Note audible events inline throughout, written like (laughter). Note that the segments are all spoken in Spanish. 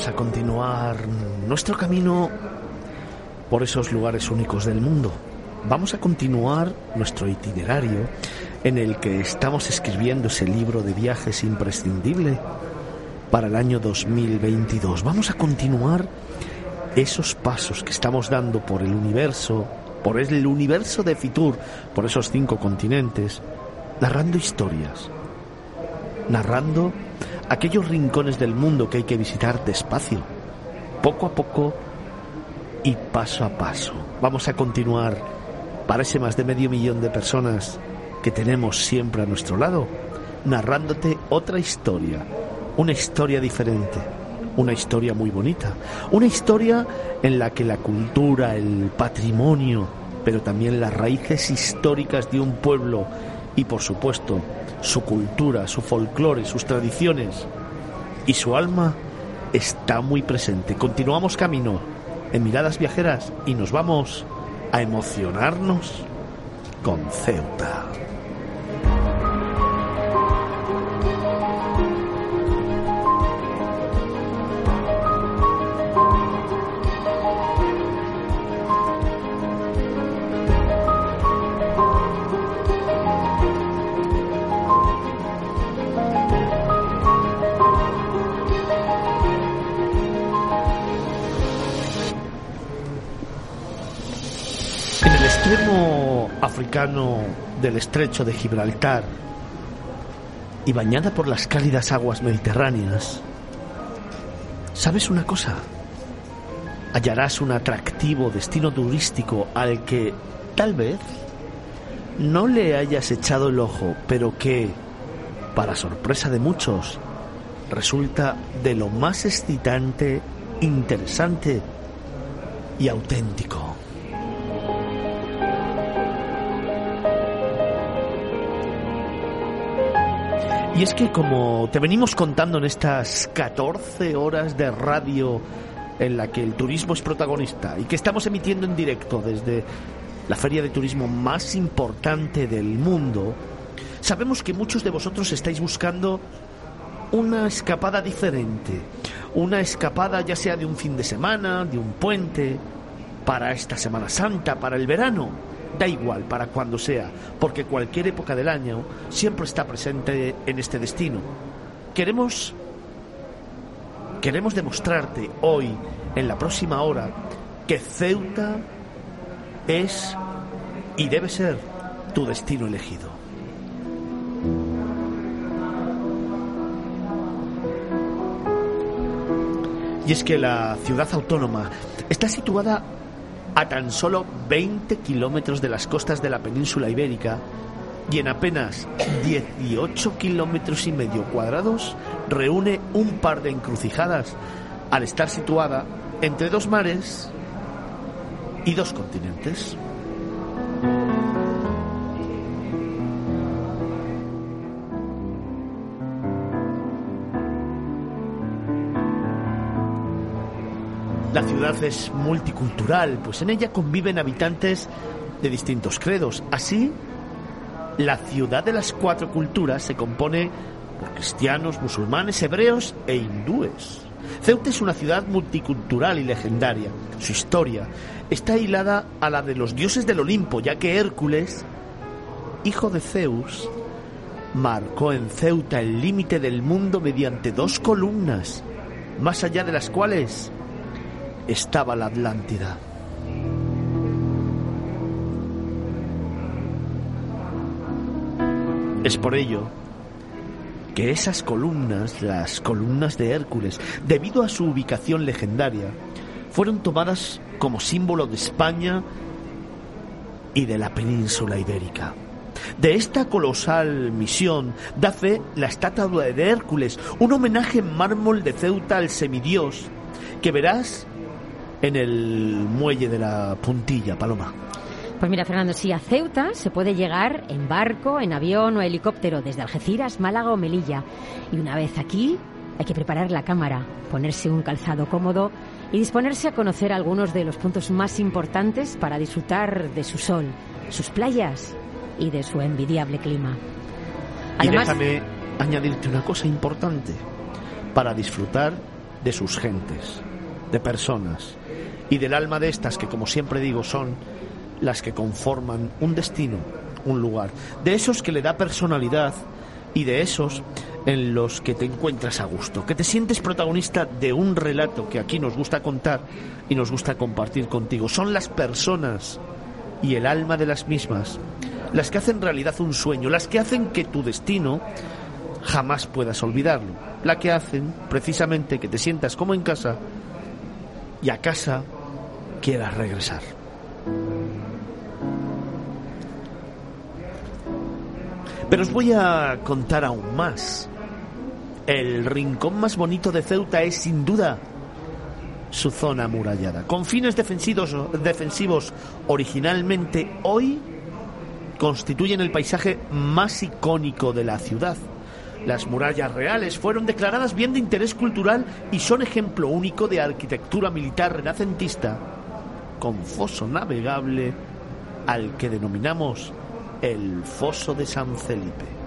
Vamos a continuar nuestro camino por esos lugares únicos del mundo. Vamos a continuar nuestro itinerario en el que estamos escribiendo ese libro de viajes imprescindible para el año 2022. Vamos a continuar esos pasos que estamos dando por el universo, por el universo de Fitur, por esos cinco continentes, narrando historias, narrando aquellos rincones del mundo que hay que visitar despacio, poco a poco y paso a paso. Vamos a continuar para ese más de medio millón de personas que tenemos siempre a nuestro lado, narrándote otra historia, una historia diferente, una historia muy bonita, una historia en la que la cultura, el patrimonio, pero también las raíces históricas de un pueblo y por supuesto su cultura, su folclore, sus tradiciones y su alma está muy presente. Continuamos camino en miradas viajeras y nos vamos a emocionarnos con Ceuta. Del estrecho de Gibraltar y bañada por las cálidas aguas mediterráneas, ¿sabes una cosa? Hallarás un atractivo destino turístico al que tal vez no le hayas echado el ojo, pero que, para sorpresa de muchos, resulta de lo más excitante, interesante y auténtico. Y es que como te venimos contando en estas 14 horas de radio en la que el turismo es protagonista y que estamos emitiendo en directo desde la feria de turismo más importante del mundo, sabemos que muchos de vosotros estáis buscando una escapada diferente, una escapada ya sea de un fin de semana, de un puente, para esta Semana Santa, para el verano da igual para cuando sea, porque cualquier época del año siempre está presente en este destino. Queremos queremos demostrarte hoy en la próxima hora que Ceuta es y debe ser tu destino elegido. Y es que la ciudad autónoma está situada a tan solo 20 kilómetros de las costas de la península ibérica y en apenas 18 kilómetros y medio cuadrados reúne un par de encrucijadas al estar situada entre dos mares y dos continentes. Ciudad es multicultural, pues en ella conviven habitantes de distintos credos. Así, la ciudad de las cuatro culturas se compone por cristianos, musulmanes, hebreos e hindúes. Ceuta es una ciudad multicultural y legendaria. Su historia está hilada a la de los dioses del Olimpo, ya que Hércules, hijo de Zeus, marcó en Ceuta el límite del mundo mediante dos columnas, más allá de las cuales estaba la Atlántida. Es por ello que esas columnas, las columnas de Hércules, debido a su ubicación legendaria, fueron tomadas como símbolo de España y de la península ibérica. De esta colosal misión da fe la estatua de Hércules, un homenaje en mármol de Ceuta al semidios que verás en el muelle de la puntilla, Paloma. Pues mira, Fernando, si a Ceuta se puede llegar en barco, en avión o helicóptero desde Algeciras, Málaga o Melilla. Y una vez aquí, hay que preparar la cámara, ponerse un calzado cómodo y disponerse a conocer algunos de los puntos más importantes para disfrutar de su sol, sus playas y de su envidiable clima. y déjame añadirte una cosa importante, para disfrutar de sus gentes, de personas y del alma de estas que, como siempre digo, son las que conforman un destino, un lugar, de esos que le da personalidad y de esos en los que te encuentras a gusto, que te sientes protagonista de un relato que aquí nos gusta contar y nos gusta compartir contigo. Son las personas y el alma de las mismas las que hacen realidad un sueño, las que hacen que tu destino jamás puedas olvidarlo, la que hacen precisamente que te sientas como en casa y a casa quieras regresar. Pero os voy a contar aún más. El rincón más bonito de Ceuta es sin duda su zona amurallada. Con fines defensivos, defensivos originalmente hoy constituyen el paisaje más icónico de la ciudad. Las murallas reales fueron declaradas bien de interés cultural y son ejemplo único de arquitectura militar renacentista con foso navegable al que denominamos el foso de San Felipe.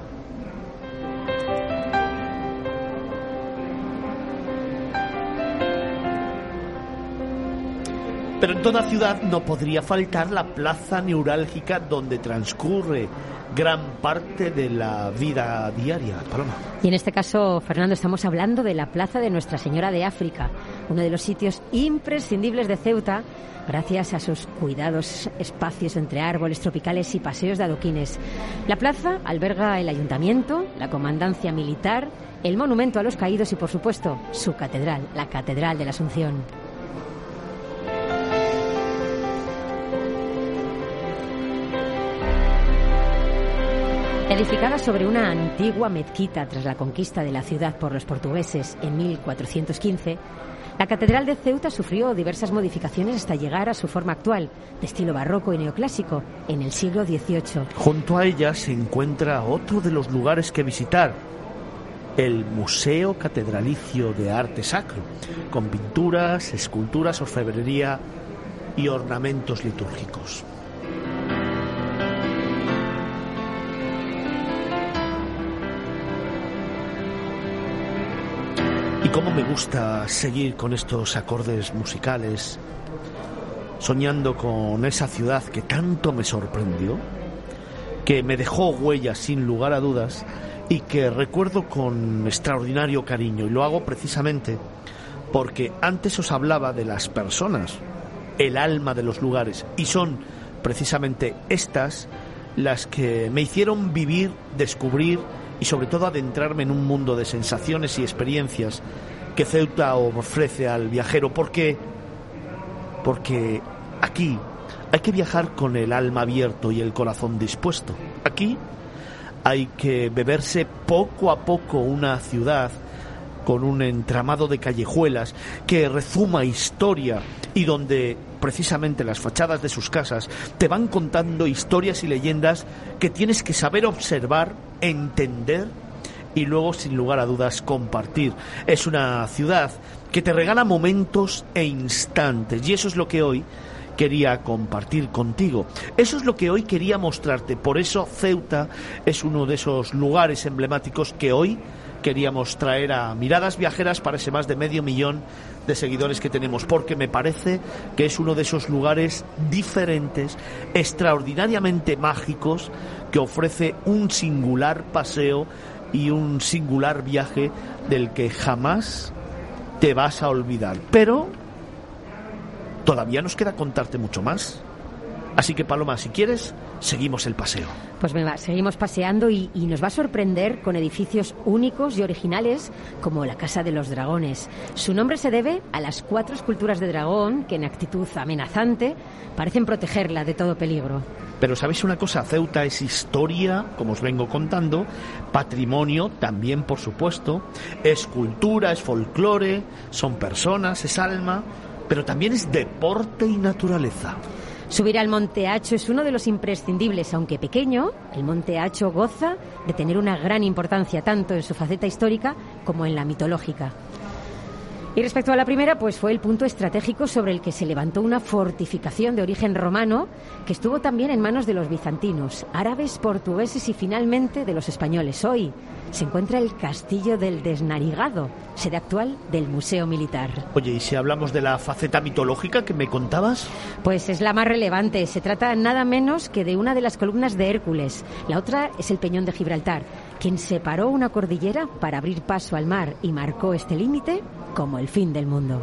Pero en toda ciudad no podría faltar la plaza neurálgica donde transcurre gran parte de la vida diaria. Paloma. Y en este caso, Fernando, estamos hablando de la Plaza de Nuestra Señora de África, uno de los sitios imprescindibles de Ceuta gracias a sus cuidados espacios entre árboles tropicales y paseos de adoquines. La plaza alberga el ayuntamiento, la comandancia militar, el monumento a los caídos y, por supuesto, su catedral, la Catedral de la Asunción. Edificada sobre una antigua mezquita tras la conquista de la ciudad por los portugueses en 1415, la Catedral de Ceuta sufrió diversas modificaciones hasta llegar a su forma actual, de estilo barroco y neoclásico, en el siglo XVIII. Junto a ella se encuentra otro de los lugares que visitar, el Museo Catedralicio de Arte Sacro, con pinturas, esculturas, orfebrería y ornamentos litúrgicos. Cómo me gusta seguir con estos acordes musicales, soñando con esa ciudad que tanto me sorprendió, que me dejó huellas sin lugar a dudas y que recuerdo con extraordinario cariño. Y lo hago precisamente porque antes os hablaba de las personas, el alma de los lugares, y son precisamente estas las que me hicieron vivir, descubrir, y sobre todo adentrarme en un mundo de sensaciones y experiencias que Ceuta ofrece al viajero. ¿Por qué? Porque aquí hay que viajar con el alma abierto y el corazón dispuesto. Aquí hay que beberse poco a poco una ciudad con un entramado de callejuelas que rezuma historia y donde precisamente las fachadas de sus casas te van contando historias y leyendas que tienes que saber observar, entender y luego sin lugar a dudas compartir. Es una ciudad que te regala momentos e instantes y eso es lo que hoy quería compartir contigo. Eso es lo que hoy quería mostrarte. Por eso Ceuta es uno de esos lugares emblemáticos que hoy queríamos traer a miradas viajeras para ese más de medio millón de seguidores que tenemos, porque me parece que es uno de esos lugares diferentes, extraordinariamente mágicos, que ofrece un singular paseo y un singular viaje del que jamás te vas a olvidar. Pero todavía nos queda contarte mucho más. Así que Paloma, si quieres, seguimos el paseo. Pues venga, seguimos paseando y, y, nos va a sorprender con edificios únicos y originales como la Casa de los Dragones. Su nombre se debe a las cuatro esculturas de dragón que en actitud amenazante parecen protegerla de todo peligro. Pero ¿sabéis una cosa? Ceuta es historia, como os vengo contando, patrimonio también, por supuesto, es cultura, es folclore, son personas, es alma, pero también es deporte y naturaleza. Subir al Monte Hacho es uno de los imprescindibles, aunque pequeño, el Monte Hacho goza de tener una gran importancia tanto en su faceta histórica como en la mitológica. Y respecto a la primera, pues fue el punto estratégico sobre el que se levantó una fortificación de origen romano que estuvo también en manos de los bizantinos, árabes, portugueses y finalmente de los españoles. Hoy se encuentra el Castillo del Desnarigado, sede actual del Museo Militar. Oye, ¿y si hablamos de la faceta mitológica que me contabas? Pues es la más relevante. Se trata nada menos que de una de las columnas de Hércules. La otra es el Peñón de Gibraltar, quien separó una cordillera para abrir paso al mar y marcó este límite como el fin del mundo.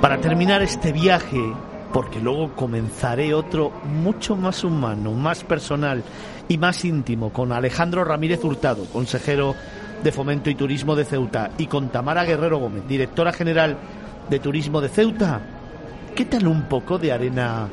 Para terminar este viaje, porque luego comenzaré otro mucho más humano, más personal y más íntimo con Alejandro Ramírez Hurtado, consejero de Fomento y Turismo de Ceuta, y con Tamara Guerrero Gómez, directora general de Turismo de Ceuta. ¿Qué tal un poco de arena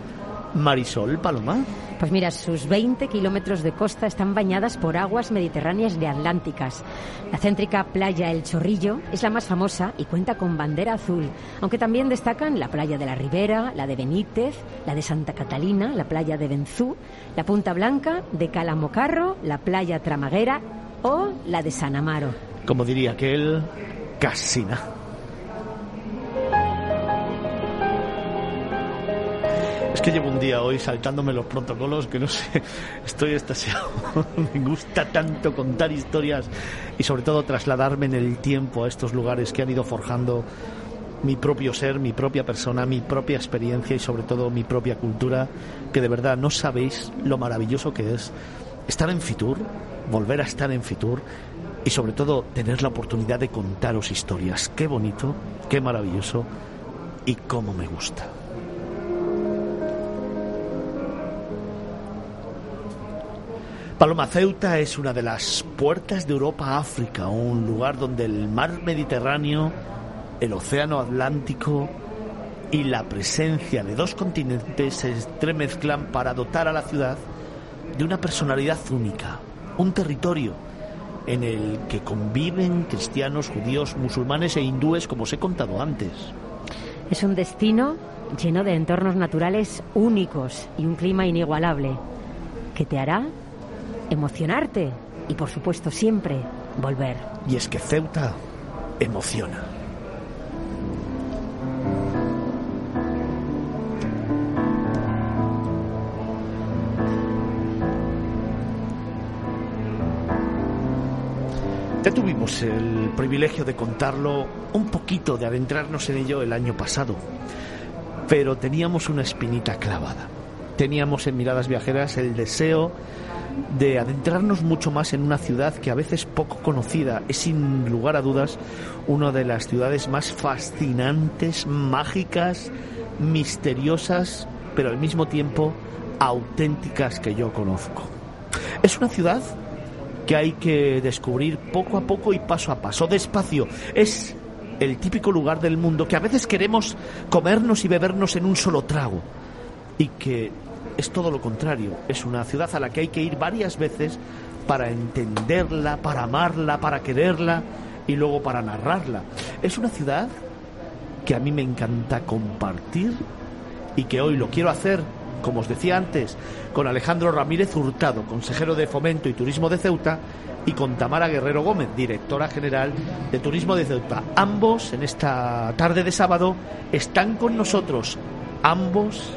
Marisol, Paloma? Pues mira, sus 20 kilómetros de costa están bañadas por aguas mediterráneas y atlánticas. La céntrica playa El Chorrillo es la más famosa y cuenta con bandera azul, aunque también destacan la playa de la Ribera, la de Benítez, la de Santa Catalina, la playa de Benzú, la Punta Blanca, de Calamocarro, la playa Tramaguera o la de San Amaro. Como diría aquel, Casina. Es que llevo un día hoy saltándome los protocolos que no (laughs) sé, estoy estasiado. (laughs) Me gusta tanto contar historias y sobre todo trasladarme en el tiempo a estos lugares que han ido forjando mi propio ser, mi propia persona, mi propia experiencia y sobre todo mi propia cultura, que de verdad no sabéis lo maravilloso que es estar en Fitur, volver a estar en Fitur y sobre todo tener la oportunidad de contaros historias. Qué bonito, qué maravilloso y cómo me gusta. Paloma Ceuta es una de las puertas de Europa a África, un lugar donde el mar Mediterráneo, el océano Atlántico y la presencia de dos continentes se entremezclan para dotar a la ciudad de una personalidad única, un territorio en el que conviven cristianos, judíos, musulmanes e hindúes, como os he contado antes. Es un destino lleno de entornos naturales únicos y un clima inigualable que te hará emocionarte y por supuesto siempre volver. Y es que Ceuta emociona. Ya tuvimos el privilegio de contarlo un poquito, de adentrarnos en ello el año pasado, pero teníamos una espinita clavada. Teníamos en Miradas Viajeras el deseo de adentrarnos mucho más en una ciudad que a veces poco conocida es sin lugar a dudas una de las ciudades más fascinantes, mágicas, misteriosas, pero al mismo tiempo auténticas que yo conozco. Es una ciudad que hay que descubrir poco a poco y paso a paso, despacio. Es el típico lugar del mundo que a veces queremos comernos y bebernos en un solo trago y que es todo lo contrario. Es una ciudad a la que hay que ir varias veces para entenderla, para amarla, para quererla y luego para narrarla. Es una ciudad que a mí me encanta compartir y que hoy lo quiero hacer, como os decía antes, con Alejandro Ramírez Hurtado, consejero de Fomento y Turismo de Ceuta, y con Tamara Guerrero Gómez, directora general de Turismo de Ceuta. Ambos, en esta tarde de sábado, están con nosotros. Ambos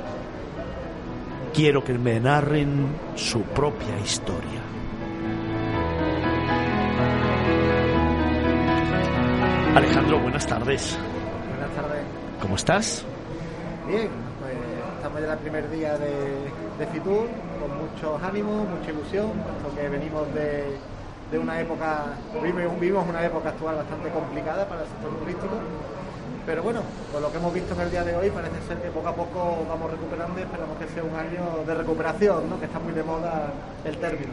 quiero que me narren su propia historia. Alejandro, buenas tardes. Buenas tardes. ¿Cómo estás? Bien, pues estamos ya el primer día de, de Fitur, con muchos ánimos, mucha ilusión, puesto que venimos de, de una época, vivimos, vivimos una época actual bastante complicada para el sector turístico pero bueno, por lo que hemos visto en el día de hoy, parece ser que poco a poco vamos recuperando y esperamos que sea un año de recuperación, ¿no? que está muy de moda el término.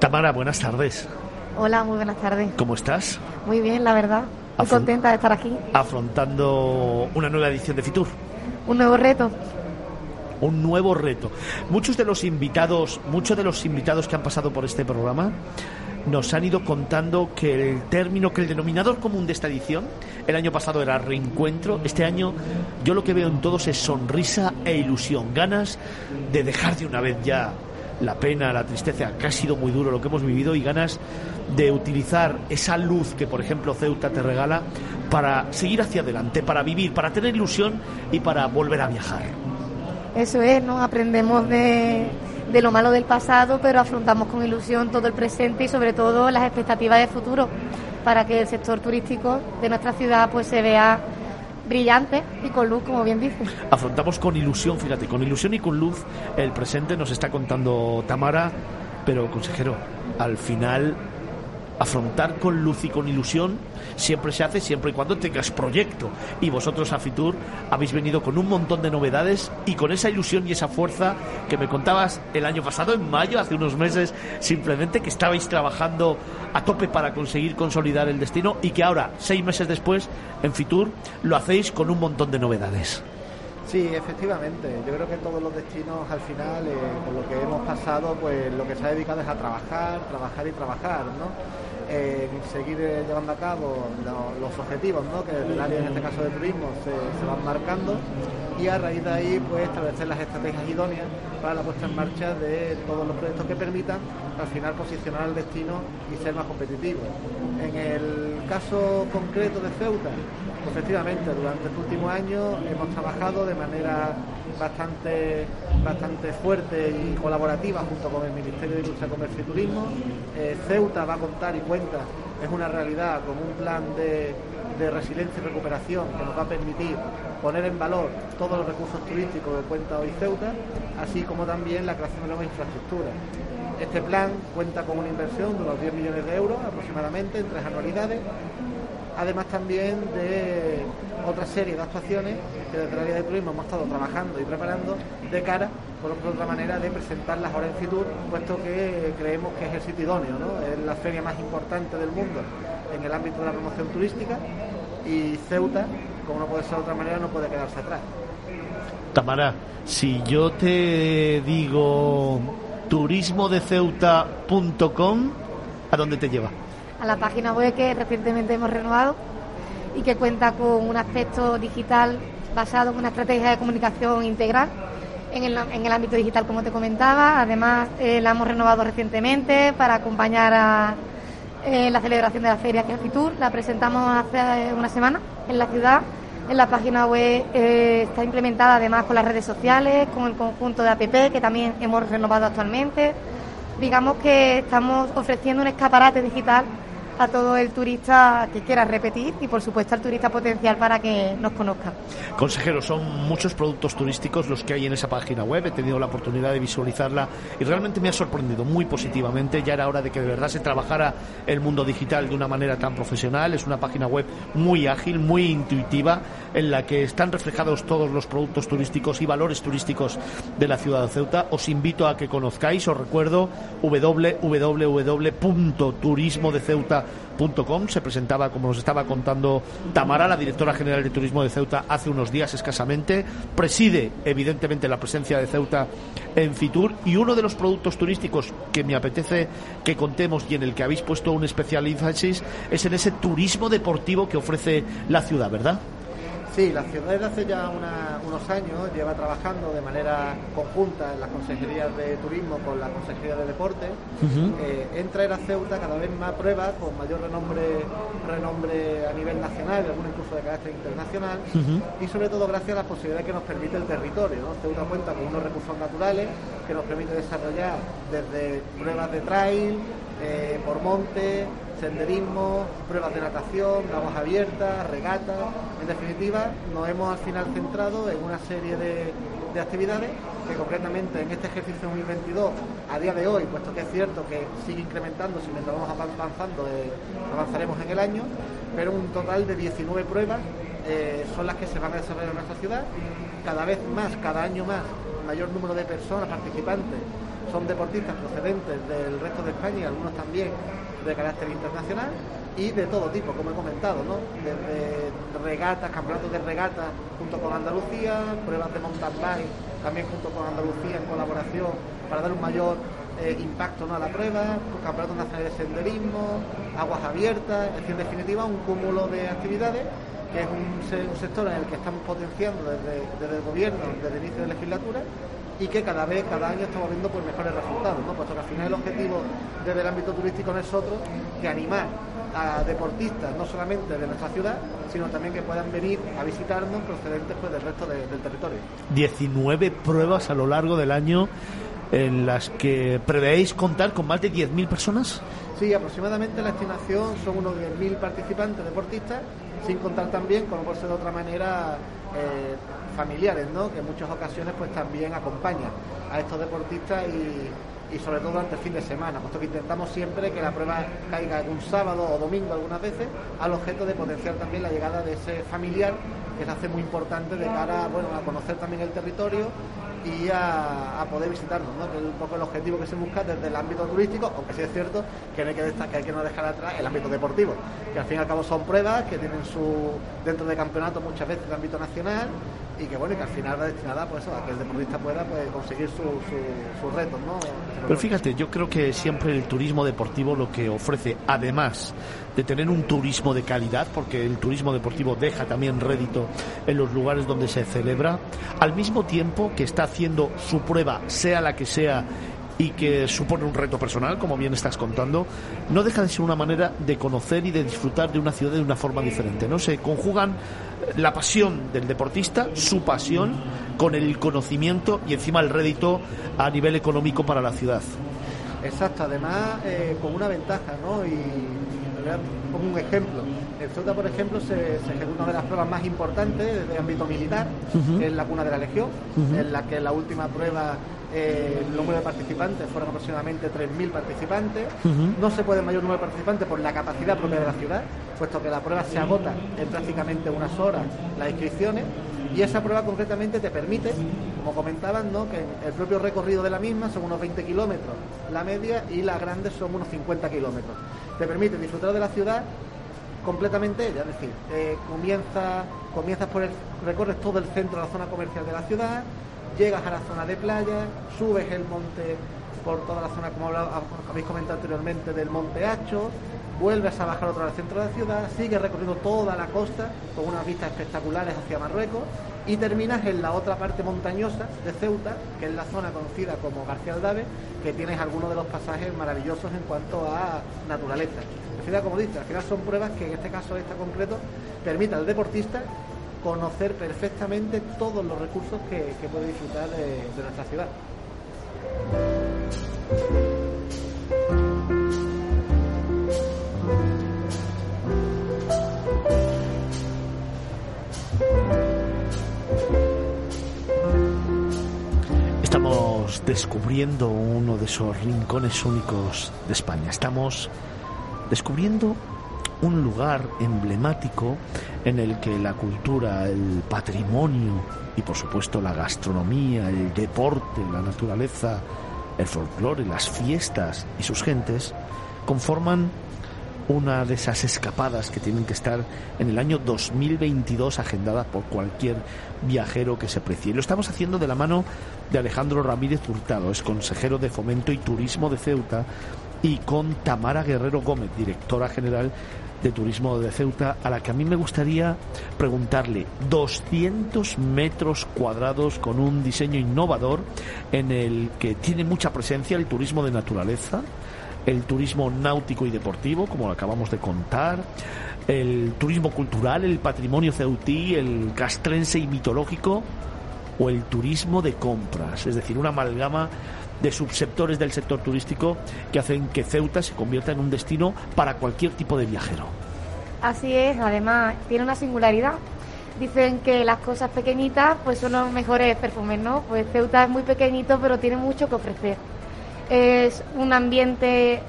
Tamara, buenas tardes. Hola, muy buenas tardes. ¿Cómo estás? Muy bien, la verdad. Muy contenta de estar aquí. Afrontando una nueva edición de Fitur. Un nuevo reto un nuevo reto. Muchos de los invitados, muchos de los invitados que han pasado por este programa nos han ido contando que el término, que el denominador común de esta edición, el año pasado era reencuentro, este año yo lo que veo en todos es sonrisa e ilusión, ganas de dejar de una vez ya la pena, la tristeza, que ha sido muy duro lo que hemos vivido y ganas de utilizar esa luz que por ejemplo Ceuta te regala para seguir hacia adelante, para vivir, para tener ilusión y para volver a viajar. Eso es, ¿no? Aprendemos de de lo malo del pasado, pero afrontamos con ilusión todo el presente y sobre todo las expectativas de futuro para que el sector turístico de nuestra ciudad pues se vea brillante y con luz, como bien dice. Afrontamos con ilusión, fíjate, con ilusión y con luz el presente nos está contando Tamara, pero consejero, al final afrontar con luz y con ilusión siempre se hace siempre y cuando tengas proyecto. Y vosotros a Fitur habéis venido con un montón de novedades y con esa ilusión y esa fuerza que me contabas el año pasado, en mayo, hace unos meses, simplemente que estabais trabajando a tope para conseguir consolidar el destino y que ahora, seis meses después, en Fitur, lo hacéis con un montón de novedades. Sí, efectivamente. Yo creo que todos los destinos al final, eh, por lo que hemos pasado, pues lo que se ha dedicado es a trabajar, trabajar y trabajar, ¿no? seguir eh, llevando a cabo los objetivos ¿no? que área, en este caso de turismo, se, van marcando y a raíz de ahí pues establecer las estrategias idóneas para la puesta en marcha de todos los proyectos que permitan al final posicionar el destino y ser más competitivo. En el caso concreto de Ceuta, efectivamente durante este último año hemos trabajado de manera bastante, bastante fuerte y colaborativa junto con el Ministerio de Industria, Comercio y Turismo. Eh, Ceuta va a contar y cuenta, es una realidad, con un plan de, de resiliencia y recuperación que nos va a permitir poner en valor todos los recursos turísticos que cuenta hoy Ceuta, así como también la creación de nuevas infraestructuras. Este plan cuenta con una inversión de unos 10 millones de euros aproximadamente en tres anualidades además también de otra serie de actuaciones que desde el área de turismo hemos estado trabajando y preparando de cara, por otra manera, de presentarlas ahora en Fitur, puesto que creemos que es el sitio idóneo, ¿no? es la feria más importante del mundo en el ámbito de la promoción turística y Ceuta, como no puede ser de otra manera, no puede quedarse atrás. Tamara, si yo te digo turismodeceuta.com, ¿a dónde te lleva? A la página web que recientemente hemos renovado y que cuenta con un aspecto digital basado en una estrategia de comunicación integral en el, en el ámbito digital, como te comentaba. Además, eh, la hemos renovado recientemente para acompañar a eh, la celebración de la feria Fitur. La presentamos hace una semana en la ciudad. En la página web eh, está implementada además con las redes sociales, con el conjunto de APP que también hemos renovado actualmente. Digamos que estamos ofreciendo un escaparate digital a todo el turista que quiera repetir y por supuesto al turista potencial para que nos conozca. Consejero, son muchos productos turísticos los que hay en esa página web, he tenido la oportunidad de visualizarla y realmente me ha sorprendido muy positivamente, ya era hora de que de verdad se trabajara el mundo digital de una manera tan profesional, es una página web muy ágil, muy intuitiva, en la que están reflejados todos los productos turísticos y valores turísticos de la ciudad de Ceuta. Os invito a que conozcáis, os recuerdo www.turismodeceuta se presentaba, como nos estaba contando Tamara, la directora general de Turismo de Ceuta, hace unos días escasamente. Preside, evidentemente, la presencia de Ceuta en Fitur. Y uno de los productos turísticos que me apetece que contemos y en el que habéis puesto un especial énfasis es en ese turismo deportivo que ofrece la ciudad, ¿verdad? Sí, la ciudad desde hace ya unos años lleva trabajando de manera conjunta en las consejerías de turismo con la consejería de deporte. Eh, entra en la Ceuta cada vez más pruebas con mayor renombre, renombre a nivel nacional y algunos incluso de carácter internacional. Y sobre todo gracias a las posibilidades que nos permite el territorio. Ceuta cuenta con unos recursos naturales que nos permite desarrollar desde pruebas de trail, eh, por monte, senderismo, pruebas de natación, aguas abiertas, regatas. En definitiva, nos hemos al final centrado en una serie de, de actividades que concretamente en este ejercicio 2022, a día de hoy, puesto que es cierto que sigue incrementándose mientras vamos avanzando, eh, avanzaremos en el año, pero un total de 19 pruebas eh, son las que se van a desarrollar en nuestra ciudad. Cada vez más, cada año más, mayor número de personas participantes son deportistas procedentes del resto de España y algunos también de carácter internacional y de todo tipo, como he comentado, ¿no? Desde regatas, campeonatos de regatas junto con Andalucía, pruebas de mountain bike también junto con Andalucía en colaboración para dar un mayor eh, impacto ¿no? a la prueba, campeonatos nacionales de senderismo, aguas abiertas, es decir, en definitiva un cúmulo de actividades que es un, sector en el que estamos potenciando desde, desde el gobierno, desde el inicio de la legislatura y que cada vez, cada año estamos viendo pues, mejores resultados, ¿no? puesto que al final el objetivo desde el ámbito turístico no es otro que animar a deportistas, no solamente de nuestra ciudad, sino también que puedan venir a visitarnos procedentes pues, del resto del territorio. 19 pruebas a lo largo del año en las que prevéis contar con más de 10.000 personas. Sí, aproximadamente la estimación son unos 10.000 participantes deportistas, sin contar también, como por ser de otra manera, eh, familiares, ¿no? que en muchas ocasiones pues también acompañan a estos deportistas y, sobre todo durante el fin de semana, puesto que intentamos siempre que la prueba caiga un sábado o domingo algunas veces, al objeto de potenciar también la llegada de ese familiar que se hace muy importante de cara bueno, a conocer también el territorio y a, poder visitarnos, ¿no? que es un poco el objetivo que se busca desde el ámbito turístico, aunque sí es cierto que hay que, destacar, que hay que no dejar atrás el ámbito deportivo, que al fin y al cabo son pruebas que tienen su dentro de campeonatos muchas veces de ámbito nacional y que bueno, que al final va destinada pues, a que el deportista pueda pues, conseguir sus su, retos. ¿no? Pero fíjate, yo creo que siempre el turismo deportivo lo que ofrece, además de tener un turismo de calidad, porque el turismo deportivo deja también rédito en los lugares donde se celebra, al mismo tiempo que está haciendo su prueba, sea la que sea, y que supone un reto personal, como bien estás contando, no deja de ser una manera de conocer y de disfrutar de una ciudad de una forma diferente. ¿no? Se conjugan la pasión del deportista, su pasión, con el conocimiento y encima el rédito a nivel económico para la ciudad. Exacto, además eh, con una ventaja, ¿no? Y pongo un ejemplo. En Ceuta, por ejemplo, se, ejecuta una de las pruebas más importantes desde el ámbito militar, que es la cuna de la Legión, en la que la última prueba el número de participantes fueron aproximadamente 3.000 participantes. No se puede mayor número de participantes por la capacidad propia de la ciudad, puesto que la prueba se agota en prácticamente unas horas las inscripciones. Y esa prueba concretamente te permite, como comentaban, ¿no? que el propio recorrido de la misma son unos 20 kilómetros la media y las grandes son unos 50 kilómetros. Te permite disfrutar de la ciudad completamente ella, es decir, eh, comienza, comienzas por el, recorres todo el centro de la zona comercial de la ciudad, llegas a la zona de playa, subes el monte por toda la zona, como habéis comentado anteriormente, del Monte Hacho, vuelves a bajar otra vez al centro de la ciudad, sigues recorriendo toda la costa con unas vistas espectaculares hacia Marruecos y terminas en la otra parte montañosa de Ceuta, que es la zona conocida como García Aldave, que tienes algunos de los pasajes maravillosos en cuanto a naturaleza. Al final, como dices, al final son pruebas que en este caso, esta concreto, permite al deportista conocer perfectamente todos los recursos que, puede disfrutar de, nuestra ciudad. Estamos descubriendo uno de esos rincones únicos de España. Estamos descubriendo un lugar emblemático en el que la cultura, el patrimonio y por supuesto la gastronomía, el deporte, la naturaleza, el folclore, las fiestas y sus gentes conforman una de esas escapadas que tienen que estar en el año 2022 agendadas por cualquier viajero que se precie. lo estamos haciendo de la mano de Alejandro Ramírez Hurtado, es consejero de Fomento y Turismo de Ceuta, y con Tamara Guerrero Gómez, directora general de Turismo de Ceuta, a la que a mí me gustaría preguntarle 200 metros cuadrados con un diseño innovador en el que tiene mucha presencia el turismo de naturaleza, el turismo náutico y deportivo, como lo acabamos de contar, el turismo cultural, el patrimonio ceutí, el castrense y mitológico, o el turismo de compras, es decir, una amalgama de subsectores del sector turístico que hacen que Ceuta se convierta en un destino para cualquier tipo de viajero. Así es, además tiene una singularidad dicen que las cosas pequeñitas pues son los mejores perfumes, ¿no? Pues Ceuta es muy pequeñito pero tiene mucho que ofrecer. Es un ambiente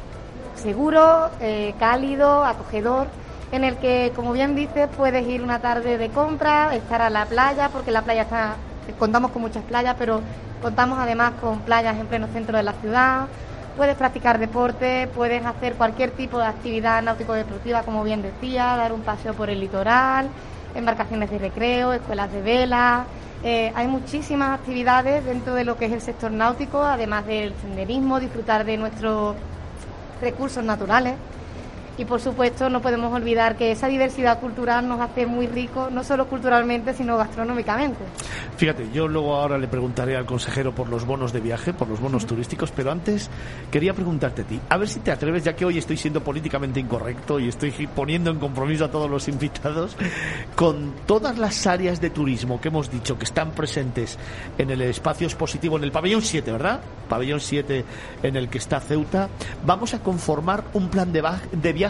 seguro, eh, cálido, acogedor, en el que, como bien dices, puedes ir una tarde de compra, estar a la playa, porque la playa está, contamos con muchas playas, pero contamos además con playas en pleno centro de la ciudad. Puedes practicar deporte, puedes hacer cualquier tipo de actividad náutico-deportiva, como bien decía, dar un paseo por el litoral, embarcaciones de recreo, escuelas de vela. Eh, hay muchísimas actividades dentro de lo que es el sector náutico, además del senderismo, disfrutar de nuestros recursos naturales. Y por supuesto no podemos olvidar que esa diversidad cultural nos hace muy ricos, no solo culturalmente, sino gastronómicamente. Fíjate, yo luego ahora le preguntaré al consejero por los bonos de viaje, por los bonos turísticos, pero antes quería preguntarte a ti, a ver si te atreves, ya que hoy estoy siendo políticamente incorrecto y estoy poniendo en compromiso a todos los invitados, con todas las áreas de turismo que hemos dicho que están presentes en el espacio expositivo, en el pabellón 7, ¿verdad? Pabellón 7 en el que está Ceuta, vamos a conformar un plan de, de viaje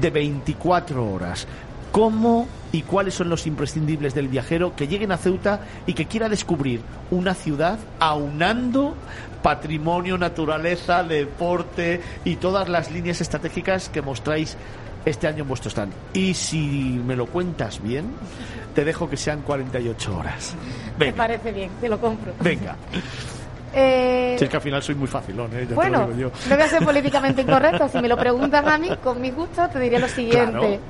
de 24 horas cómo y cuáles son los imprescindibles del viajero que lleguen a Ceuta y que quiera descubrir una ciudad aunando patrimonio, naturaleza, deporte y todas las líneas estratégicas que mostráis este año en vuestro stand. Y si me lo cuentas bien, te dejo que sean 48 horas. Me parece bien, te lo compro. Venga. Eh, si es que al final soy muy facilón, ¿eh? bueno, no voy a ser (laughs) políticamente incorrecto. Si me lo preguntas a mí, con mi gusto, te diré lo siguiente.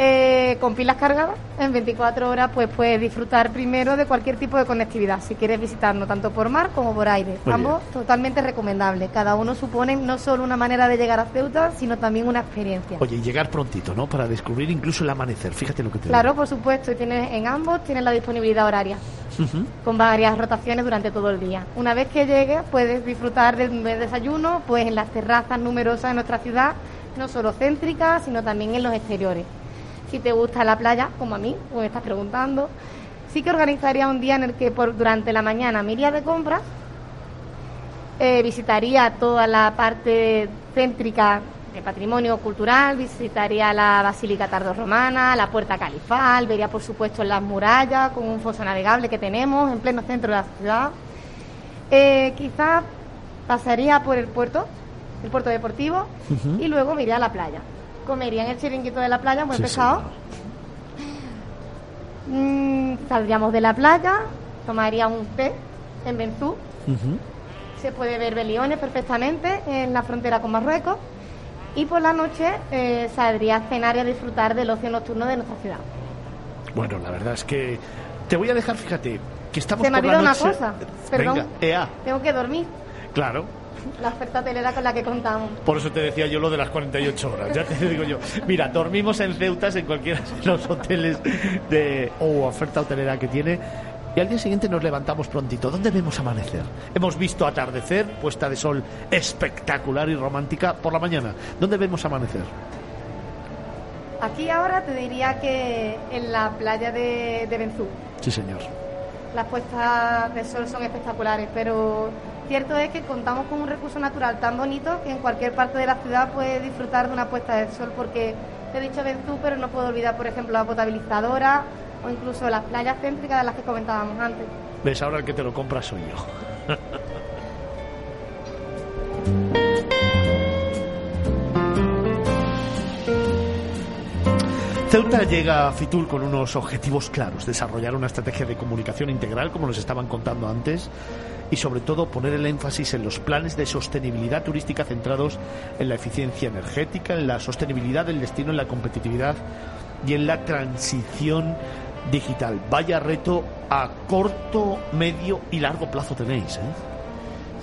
Eh, con pilas cargadas, en 24 horas pues puedes disfrutar primero de cualquier tipo de conectividad, si quieres visitarnos tanto por mar como por aire. Ambos totalmente recomendables. Cada uno supone no solo una manera de llegar a Ceuta, sino también una experiencia. Oye, y llegar prontito, ¿no? Para descubrir incluso el amanecer. Fíjate lo que te Claro, por supuesto. Y tienes, en ambos tienes la disponibilidad horaria. con varias rotaciones durante todo el día. Una vez que llegues, puedes disfrutar del desayuno, pues en las terrazas numerosas de nuestra ciudad, no solo céntricas, sino también en los exteriores si te gusta la playa, como a mí, o me estás preguntando, sí que organizaría un día en el que por, durante la mañana me iría de compras, eh, visitaría toda la parte céntrica de patrimonio cultural, visitaría la Basílica Tardorromana, la Puerta Califal, vería por supuesto las murallas con un foso navegable que tenemos en pleno centro de la ciudad. Eh, quizás pasaría por el puerto, el puerto deportivo, y luego me iría a la playa comería en el chiringuito de la playa, muy pesado. Mm, saldríamos de la playa, tomaría un té en Benzú. Se puede ver Beliones perfectamente en la frontera con Marruecos. Y por la noche eh, saldría a cenar y a disfrutar del ocio nocturno de nuestra ciudad. Bueno, la verdad es que te voy a dejar, fíjate, que estamos Se me por una cosa, perdón. Tengo que dormir. Claro, la oferta hotelera con la que contamos. Por eso te decía yo lo de las 48 horas. Ya te (laughs) digo yo. Mira, dormimos en Ceutas, en cualquiera de los hoteles de o oferta hotelera que tiene. Y al día siguiente nos levantamos prontito. ¿Dónde vemos amanecer? Hemos visto atardecer, puesta de sol espectacular y romántica por la mañana. ¿Dónde vemos amanecer? Aquí ahora te diría que en la playa de, de Benzú. Sí, señor. Las puestas de sol son espectaculares, pero Cierto es que contamos con un recurso natural tan bonito que en cualquier parte de la ciudad puede disfrutar de una puesta de sol porque te he dicho Benzú, pero no puedo olvidar, por ejemplo, la potabilizadora o incluso las playas céntricas de las que comentábamos antes. ¿Ves? Ahora el que te lo compra soy yo. (laughs) Ceuta llega a Fitur con unos objetivos claros, desarrollar una estrategia de comunicación integral, como nos estaban contando antes, y sobre todo poner el énfasis en los planes de sostenibilidad turística centrados en la eficiencia energética, en la sostenibilidad del destino, en la competitividad y en la transición digital. Vaya reto a corto, medio y largo plazo tenéis. ¿eh?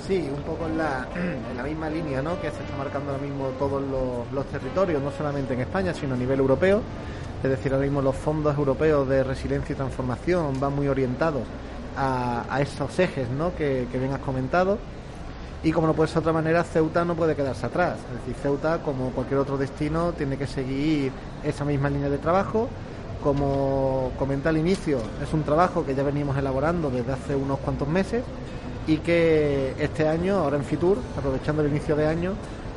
Sí, un poco en la, (clears throat) misma línea ¿no? que se está marcando ahora mismo todos los territorios, no solamente en España, sino a nivel europeo. Es decir, ahora mismo los fondos europeos de resiliencia y transformación van muy orientados a, esos ejes ¿no? que, que bien has comentado. Y como no puede ser de otra manera, Ceuta no puede quedarse atrás. Es decir, Ceuta, como cualquier otro destino, tiene que seguir esa misma línea de trabajo. Como comenté al inicio, es un trabajo que ya venimos elaborando desde hace unos cuantos meses y que este año, ahora en Fitur, aprovechando el inicio de año,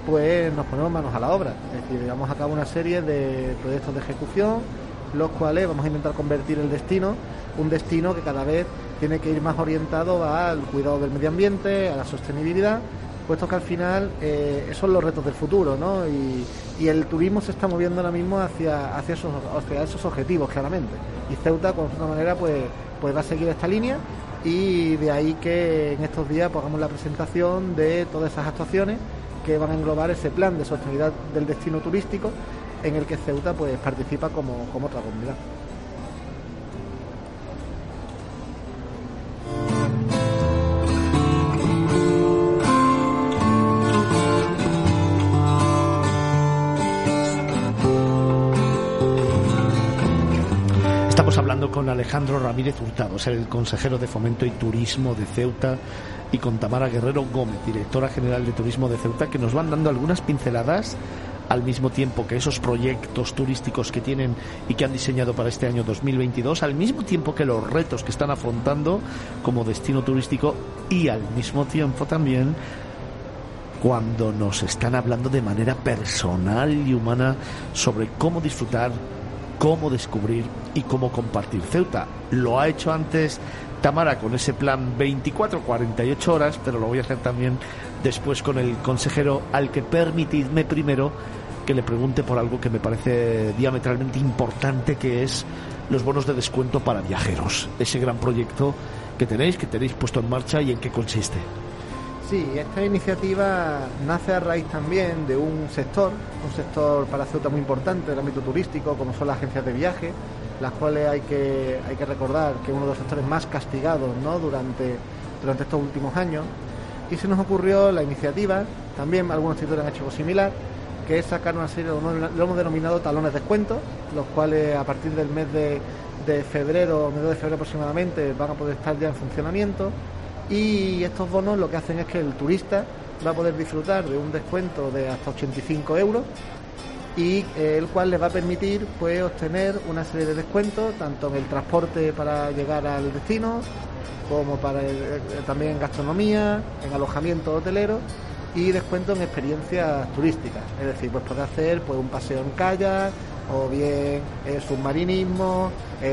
pues nos ponemos manos a la obra. Es decir, llevamos a cabo una serie de proyectos de ejecución los cuales vamos a intentar convertir el destino, un destino que cada vez tiene que ir más orientado al cuidado del medio ambiente, a la sostenibilidad, puesto que al final eh, son los retos del futuro, ¿no? Y, el turismo se está moviendo ahora mismo hacia, hacia, esos, hacia esos objetivos, claramente. Y Ceuta, con una manera, pues, pues va a seguir esta línea y de ahí que en estos días pues, hagamos la presentación de todas esas actuaciones que van a englobar ese plan de sostenibilidad del destino turístico en el que Ceuta pues participa como, como otra comunidad. Con Alejandro Ramírez Hurtado, el consejero de Fomento y Turismo de Ceuta, y con Tamara Guerrero Gómez, directora general de Turismo de Ceuta, que nos van dando algunas pinceladas al mismo tiempo que esos proyectos turísticos que tienen y que han diseñado para este año 2022, al mismo tiempo que los retos que están afrontando como destino turístico y al mismo tiempo también cuando nos están hablando de manera personal y humana sobre cómo disfrutar cómo descubrir y cómo compartir Ceuta. Lo ha hecho antes Tamara con ese plan 24-48 horas, pero lo voy a hacer también después con el consejero al que permitidme primero que le pregunte por algo que me parece diametralmente importante, que es los bonos de descuento para viajeros. Ese gran proyecto que tenéis, que tenéis puesto en marcha y en qué consiste. Sí, esta iniciativa nace a raíz también de un sector, un sector para Ceuta muy importante del ámbito turístico, como son las agencias de viaje, las cuales hay que, hay que recordar que es uno de los sectores más castigados ¿no? durante, durante estos últimos años. Y se nos ocurrió la iniciativa, también algunos sectores han hecho algo similar, que es sacar una serie, lo hemos denominado talones de descuento, los cuales a partir del mes de, de febrero, medio de febrero aproximadamente, van a poder estar ya en funcionamiento y estos bonos lo que hacen es que el turista va a poder disfrutar de un descuento de hasta 85 euros y eh, el cual le va a permitir pues obtener una serie de descuentos tanto en el transporte para llegar al destino como para eh, también en gastronomía, en alojamiento hotelero y descuento en experiencias turísticas, es decir, pues puede hacer pues un paseo en kayak o bien eh, submarinismo,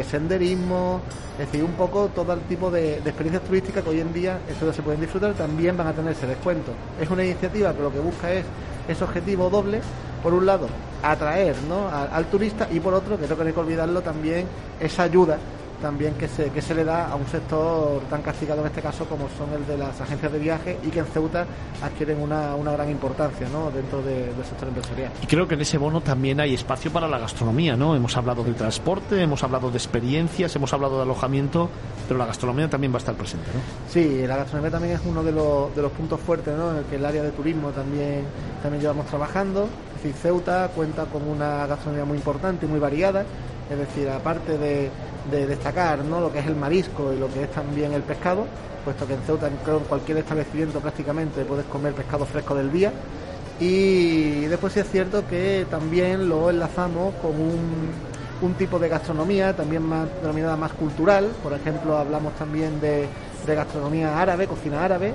senderismo, es decir, un poco todo el tipo de, experiencias turísticas que hoy en día esto se pueden disfrutar también van a tener ese descuento. Es una iniciativa que lo que busca es ese objetivo doble, por un lado, atraer ¿no? al, turista y por otro, que no hay que olvidarlo también, esa ayuda también que se, que se le da a un sector tan castigado en este caso como son el de las agencias de viaje y que en Ceuta adquieren una, una gran importancia ¿no? dentro del sector empresarial. Y creo que en ese bono también hay espacio para la gastronomía, ¿no? Hemos hablado del transporte, hemos hablado de experiencias, hemos hablado de alojamiento, pero la gastronomía también va a estar presente, ¿no? Sí, la gastronomía también es uno de los, de los puntos fuertes, ¿no? En el que el área de turismo también, también llevamos trabajando. Es decir, Ceuta cuenta con una gastronomía muy importante y muy variada, es decir, aparte de de destacar ¿no? lo que es el marisco y lo que es también el pescado, puesto que en Ceuta, en cualquier establecimiento prácticamente puedes comer pescado fresco del día. Y después sí es cierto que también lo enlazamos con un, un tipo de gastronomía, también más denominada más cultural. Por ejemplo, hablamos también de, de gastronomía árabe, cocina árabe,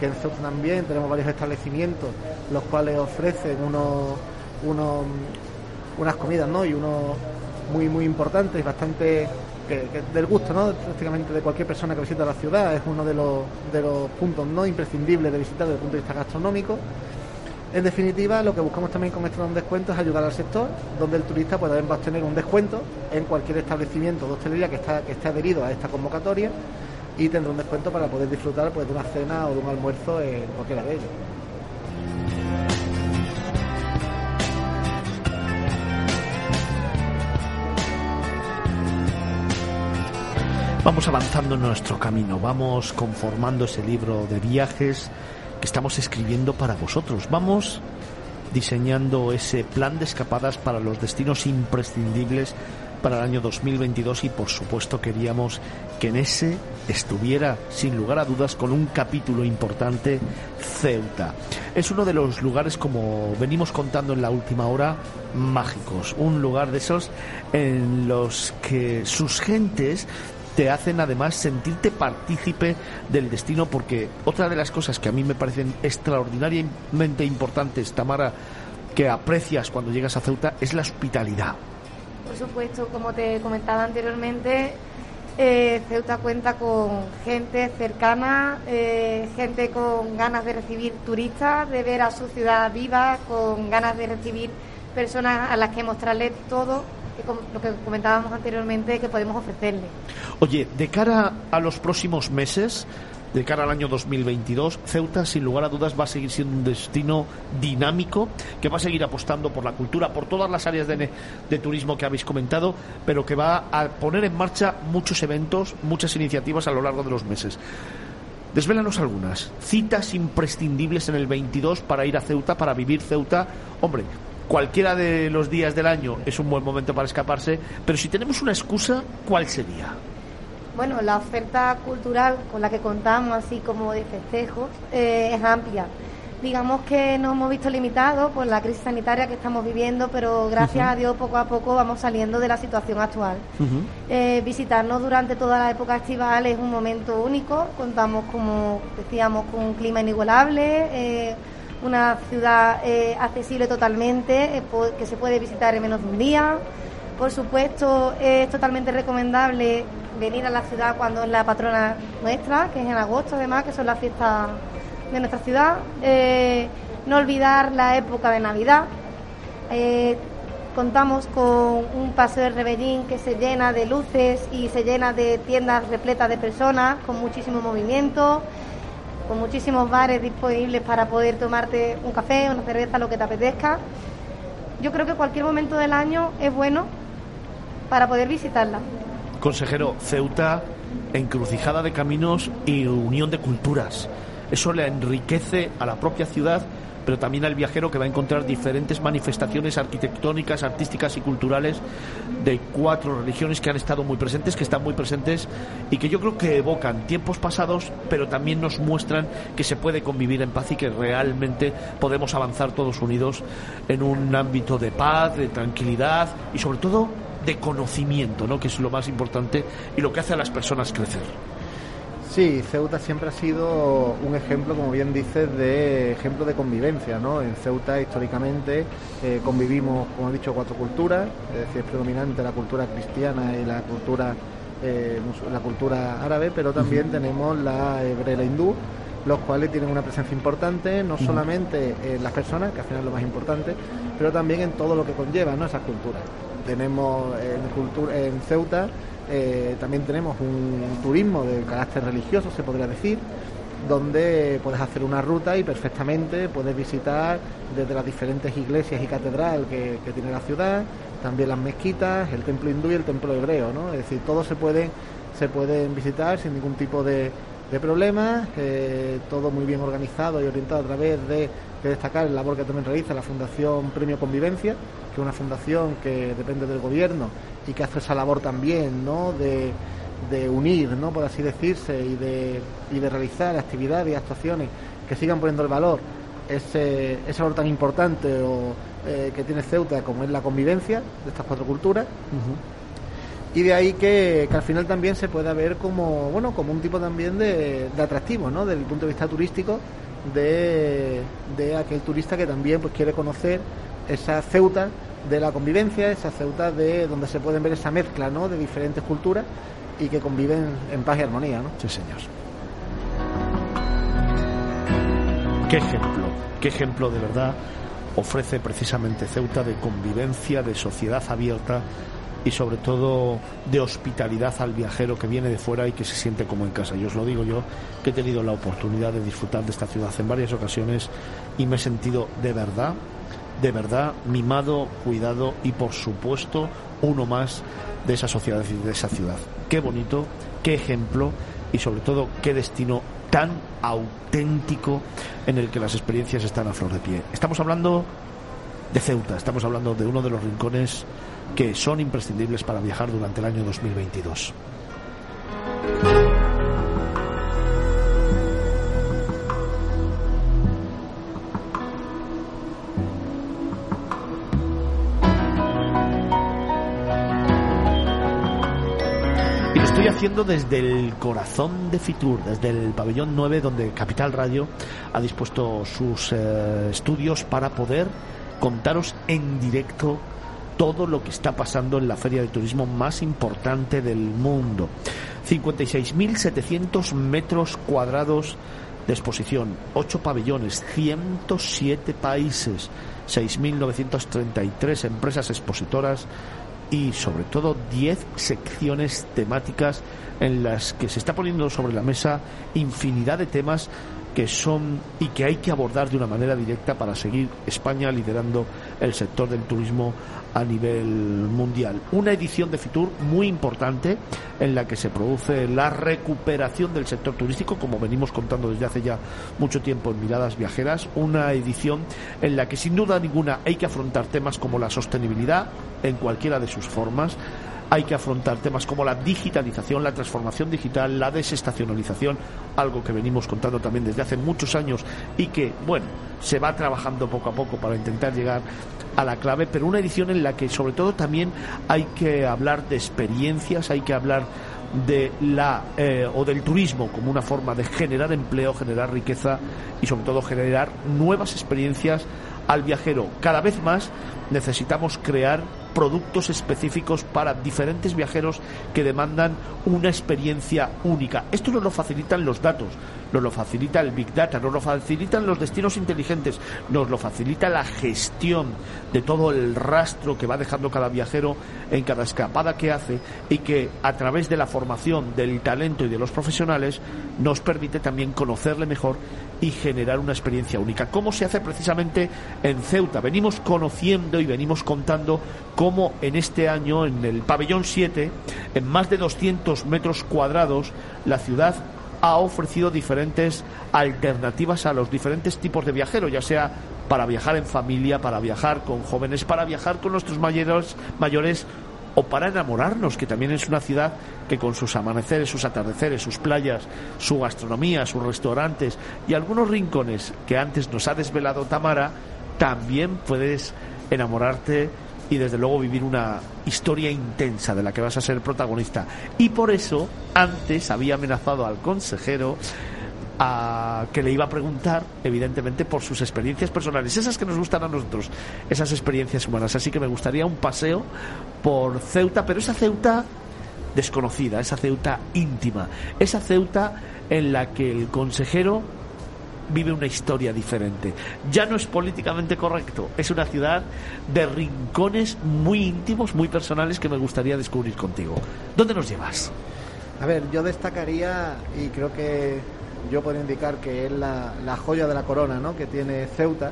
que en Ceuta también tenemos varios establecimientos los cuales ofrecen unos, unos unas comidas ¿no? y unos muy muy importantes y bastante del gusto ¿no? prácticamente de cualquier persona que visita la ciudad es uno de los, de los puntos no imprescindibles de visitar desde el punto de vista gastronómico en definitiva lo que buscamos también con este descuento es ayudar al sector donde el turista pueda obtener un descuento en cualquier establecimiento de hostelería que está que esté adherido a esta convocatoria y tendrá un descuento para poder disfrutar pues, de una cena o de un almuerzo en cualquiera de ellos. Avanzando en nuestro camino, vamos conformando ese libro de viajes que estamos escribiendo para vosotros. Vamos diseñando ese plan de escapadas para los destinos imprescindibles para el año 2022 y por supuesto queríamos que en ese estuviera sin lugar a dudas con un capítulo importante Ceuta. Es uno de los lugares como venimos contando en la última hora mágicos, un lugar de esos en los que sus gentes te hacen además sentirte partícipe del destino porque otra de las cosas que a mí me parecen extraordinariamente importantes, Tamara, que aprecias cuando llegas a Ceuta es la hospitalidad. por supuesto, como te comentaba anteriormente, eh, Ceuta cuenta con gente cercana, eh, gente con ganas de recibir turistas, de ver a su ciudad viva, con ganas de recibir personas a las que mostrarles todo lo que comentábamos anteriormente que podemos ofrecerle. Oye, de cara a los próximos meses, de cara al año 2022, Ceuta, sin lugar a dudas, va a seguir siendo un destino dinámico que va a seguir apostando por la cultura, por todas las áreas de, de, turismo que habéis comentado, pero que va a poner en marcha muchos eventos, muchas iniciativas a lo largo de los meses. Desvélanos algunas. Citas imprescindibles en el 22 para ir a Ceuta, para vivir Ceuta. Hombre, cualquiera de los días del año es un buen momento para escaparse, pero si tenemos una excusa, ¿cuál sería? Bueno, la oferta cultural con la que contamos, así como de festejos, eh, es amplia. Digamos que nos hemos visto limitados por la crisis sanitaria que estamos viviendo, pero gracias a Dios poco a poco vamos saliendo de la situación actual. Eh, visitarnos durante toda la época estival es un momento único. Contamos, como decíamos, con un clima inigualable. Eh, una ciudad accesible totalmente, que se puede visitar en menos de un día. Por supuesto, es totalmente recomendable venir a la ciudad cuando es la patrona nuestra, que es en agosto además, que son las fiestas de nuestra ciudad. Eh, no olvidar la época de Navidad. Eh, contamos con un paseo de Rebellín que se llena de luces y se llena de tiendas repletas de personas, con muchísimo movimiento, con muchísimos bares disponibles para poder tomarte un café, una cerveza, lo que te apetezca. Yo creo que cualquier momento del año es bueno para poder visitarla. Consejero, Ceuta, encrucijada de caminos y unión de culturas. Eso le enriquece a la propia ciudad, pero también al viajero que va a encontrar diferentes manifestaciones arquitectónicas, artísticas y culturales de cuatro religiones que han estado muy presentes, que están muy presentes y que yo creo que evocan tiempos pasados, pero también nos muestran que se puede convivir en paz y que realmente podemos avanzar todos unidos en un ámbito de paz, de tranquilidad y sobre todo de conocimiento, ¿no? que es lo más importante y lo que hace a las personas crecer. Sí, Ceuta siempre ha sido un ejemplo, como bien dices, de ejemplo de convivencia. ¿no? En Ceuta históricamente eh, convivimos, como he dicho, cuatro culturas, es decir, es predominante la cultura cristiana y la cultura, eh, la cultura árabe, pero también tenemos la hebrea la hindú, los cuales tienen una presencia importante, no solamente en las personas, que al final es lo más importante, pero también en todo lo que conlleva ¿no? esas culturas tenemos en, en Ceuta, eh, también tenemos un turismo de carácter religioso, se podría decir, donde puedes hacer una ruta y perfectamente puedes visitar desde las diferentes iglesias y catedral que, tiene la ciudad, también las mezquitas, el templo hindú y el templo hebreo, ¿no? Es decir, todos se pueden, se pueden visitar sin ningún tipo de, de eh, todo muy bien organizado y orientado a través de, de destacar el labor que también realiza la Fundación Premio Convivencia, que es una fundación que depende del gobierno y que hace esa labor también ¿no? de, unir, ¿no? por así decirse, y de, y de realizar actividades y actuaciones que sigan poniendo el valor ese, ese valor tan importante o, eh, que tiene Ceuta como es la convivencia de estas cuatro culturas. Y de ahí que, al final también se pueda ver como, bueno, como un tipo también de, de atractivo, ¿no? Desde el punto de vista turístico, de, de aquel turista que también pues quiere conocer esa Ceuta de la convivencia, esa Ceuta de donde se pueden ver esa mezcla ¿no? de diferentes culturas y que conviven en paz y armonía. ¿no? Sí, señor. Qué ejemplo, qué ejemplo de verdad ofrece precisamente Ceuta de convivencia, de sociedad abierta y sobre todo de hospitalidad al viajero que viene de fuera y que se siente como en casa. Yo os lo digo yo, que he tenido la oportunidad de disfrutar de esta ciudad en varias ocasiones y me he sentido de verdad de verdad mimado, cuidado y por supuesto uno más de esa sociedad y de esa ciudad. Qué bonito, qué ejemplo y sobre todo qué destino tan auténtico en el que las experiencias están a flor de pie. Estamos hablando de Ceuta, estamos hablando de uno de los rincones que son imprescindibles para viajar durante el año 2022. haciendo desde el corazón de Fitur, desde el pabellón 9, donde Capital Radio ha dispuesto sus eh, estudios para poder contaros en directo todo lo que está pasando en la feria de turismo más importante del mundo. 56.700 metros cuadrados de exposición, 8 pabellones, 107 países, 6.933 empresas expositoras y sobre todo 10 secciones temáticas en las que se está poniendo sobre la mesa infinidad de temas que son y que hay que abordar de una manera directa para seguir España liderando el sector del turismo a nivel mundial. Una edición de Fitur muy importante en la que se produce la recuperación del sector turístico, como venimos contando desde hace ya mucho tiempo en Miradas Viajeras. Una edición en la que sin duda ninguna hay que afrontar temas como la sostenibilidad en cualquiera de sus formas hay que afrontar temas como la digitalización, la transformación digital, la desestacionalización, algo que venimos contando también desde hace muchos años y que, bueno, se va trabajando poco a poco para intentar llegar a la clave, pero una edición en la que sobre todo también hay que hablar de experiencias, hay que hablar de la eh, o del turismo como una forma de generar empleo, generar riqueza y sobre todo generar nuevas experiencias al viajero. Cada vez más necesitamos crear productos específicos para diferentes viajeros que demandan una experiencia única. Esto nos lo facilitan los datos, nos lo facilita el Big Data, nos lo facilitan los destinos inteligentes, nos lo facilita la gestión de todo el rastro que va dejando cada viajero en cada escapada que hace y que a través de la formación, del talento y de los profesionales nos permite también conocerle mejor y generar una experiencia única. ¿Cómo se hace precisamente en Ceuta? Venimos conociendo y venimos contando cómo en este año, en el pabellón 7, en más de 200 metros cuadrados, la ciudad ha ofrecido diferentes alternativas a los diferentes tipos de viajeros, ya sea para viajar en familia, para viajar con jóvenes, para viajar con nuestros mayores, mayores o para enamorarnos, que también es una ciudad que con sus amaneceres, sus atardeceres, sus playas, su gastronomía, sus restaurantes y algunos rincones que antes nos ha desvelado Tamara, también puedes enamorarte y desde luego vivir una historia intensa de la que vas a ser protagonista. Y por eso antes había amenazado al consejero a que le iba a preguntar, evidentemente, por sus experiencias personales, esas que nos gustan a nosotros, esas experiencias humanas. Así que me gustaría un paseo por Ceuta, pero esa Ceuta desconocida, esa Ceuta íntima, esa Ceuta en la que el consejero vive una historia diferente. Ya no es políticamente correcto, es una ciudad de rincones muy íntimos, muy personales que me gustaría descubrir contigo. ¿Dónde nos llevas? A ver, yo destacaría, y creo que yo puedo indicar que es la, joya de la corona ¿no? que tiene Ceuta,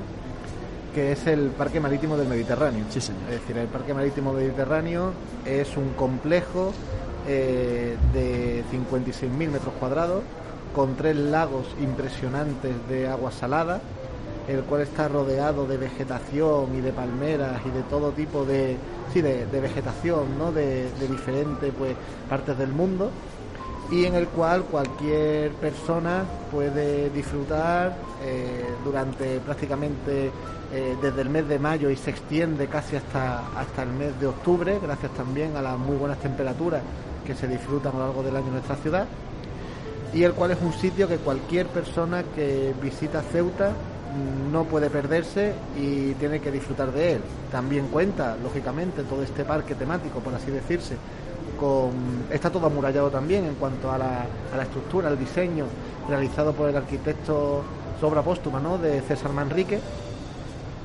que es el Parque Marítimo del Mediterráneo. Sí, señor. Es decir, el Parque Marítimo Mediterráneo es un complejo eh, de 56.000 metros cuadrados, con tres lagos impresionantes de agua salada, el cual está rodeado de vegetación y de palmeras y de todo tipo de, sí, de, vegetación, ¿no? de, de diferentes pues, partes del mundo y en el cual cualquier persona puede disfrutar eh, durante prácticamente eh, desde el mes de mayo y se extiende casi hasta, hasta el mes de octubre, gracias también a las muy buenas temperaturas que se disfrutan a lo largo del año en nuestra ciudad, y el cual es un sitio que cualquier persona que visita Ceuta no puede perderse y tiene que disfrutar de él. También cuenta, lógicamente, todo este parque temático, por así decirse, está todo amurallado también en cuanto a la, a la estructura, al diseño realizado por el arquitecto sobra póstuma ¿no? de César Manrique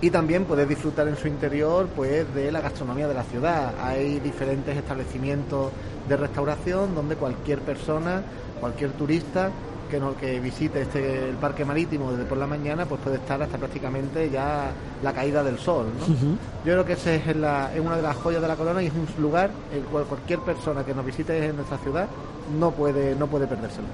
y también puedes disfrutar en su interior pues de la gastronomía de la ciudad. Hay diferentes establecimientos de restauración donde cualquier persona, cualquier turista que, no, que visite este el parque marítimo desde por la mañana, pues puede estar hasta prácticamente ya la caída del sol. Yo creo que ese es, la, es una de las joyas de la corona y es un lugar el cual cualquier persona que nos visite en nuestra ciudad no puede, no puede perdérselo.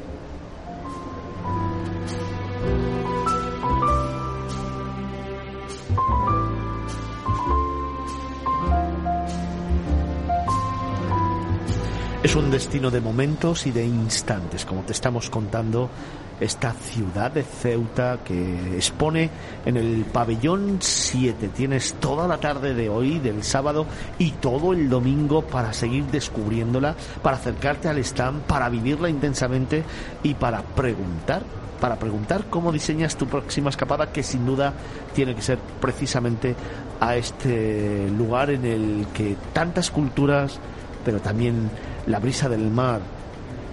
Es un destino de momentos y de instantes, como te estamos contando esta ciudad de Ceuta que expone en el pabellón 7. Tienes toda la tarde de hoy, del sábado y todo el domingo para seguir descubriéndola, para acercarte al stand, para vivirla intensamente y para preguntar para preguntar cómo diseñas tu próxima escapada, que sin duda tiene que ser precisamente a este lugar en el que tantas culturas, pero también la brisa del mar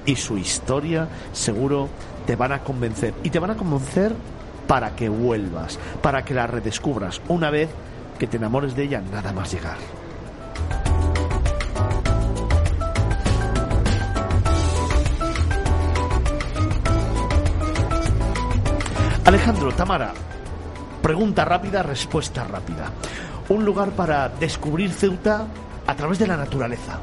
y su historia, seguro te van a convencer. Y te van a convencer para que vuelvas, para que la redescubras una vez que te enamores de ella nada más llegar. Alejandro, Tamara, pregunta rápida, respuesta rápida. Un lugar para descubrir Ceuta a través de la naturaleza.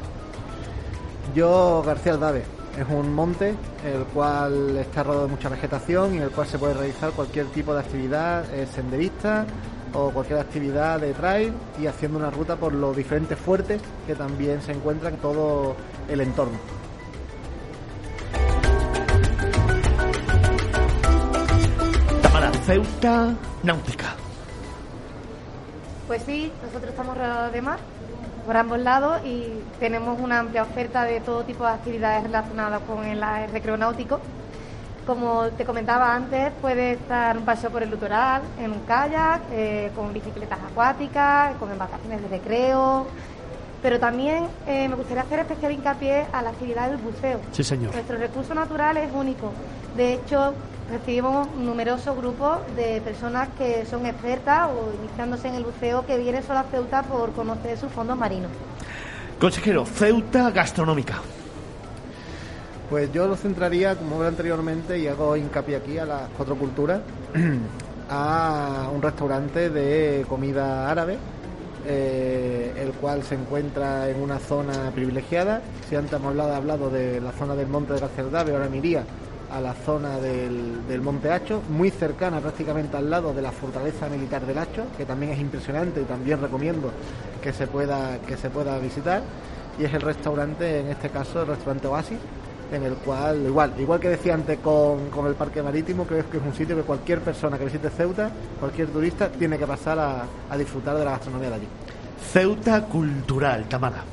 Yo, García Aldave. Es un monte el cual está rodeado de mucha vegetación y en el cual se puede realizar cualquier tipo de actividad eh, senderista o cualquier actividad de trail y haciendo una ruta por los diferentes fuertes que también se encuentran en todo el entorno. Tamara, Ceuta Náutica. Pues sí, nosotros estamos rodeados de mar por ambos lados y tenemos una amplia oferta de todo tipo de actividades relacionadas con el recreo náutico. Como te comentaba antes, puede estar un paseo por el litoral, en un kayak, eh, con bicicletas acuáticas, con embarcaciones de recreo. Pero también eh, me gustaría hacer especial hincapié a la actividad del buceo. Sí, señor. Nuestro recurso natural es único. De hecho, recibimos numerosos grupos de personas que son expertas o iniciándose en el buceo que vienen solo a Ceuta por conocer sus fondos marinos. Consejero, Ceuta gastronómica. Pues yo lo centraría, como veo anteriormente, y hago hincapié aquí a las cuatro culturas, (clears throat) a un restaurante de comida árabe, eh, el cual se encuentra en una zona privilegiada. Si antes hemos hablado, hablado de la zona del Monte de la Cerdave, ahora me iría a la zona del, del, Monte Hacho, muy cercana prácticamente al lado de la fortaleza militar del Hacho, que también es impresionante y también recomiendo que se pueda, que se pueda visitar. Y es el restaurante, en este caso el restaurante Oasis, en el cual, igual, igual que decía antes con, con el parque marítimo, creo que es un sitio que cualquier persona que visite Ceuta, cualquier turista, tiene que pasar a, a disfrutar de la gastronomía de allí. Ceuta cultural, Tamara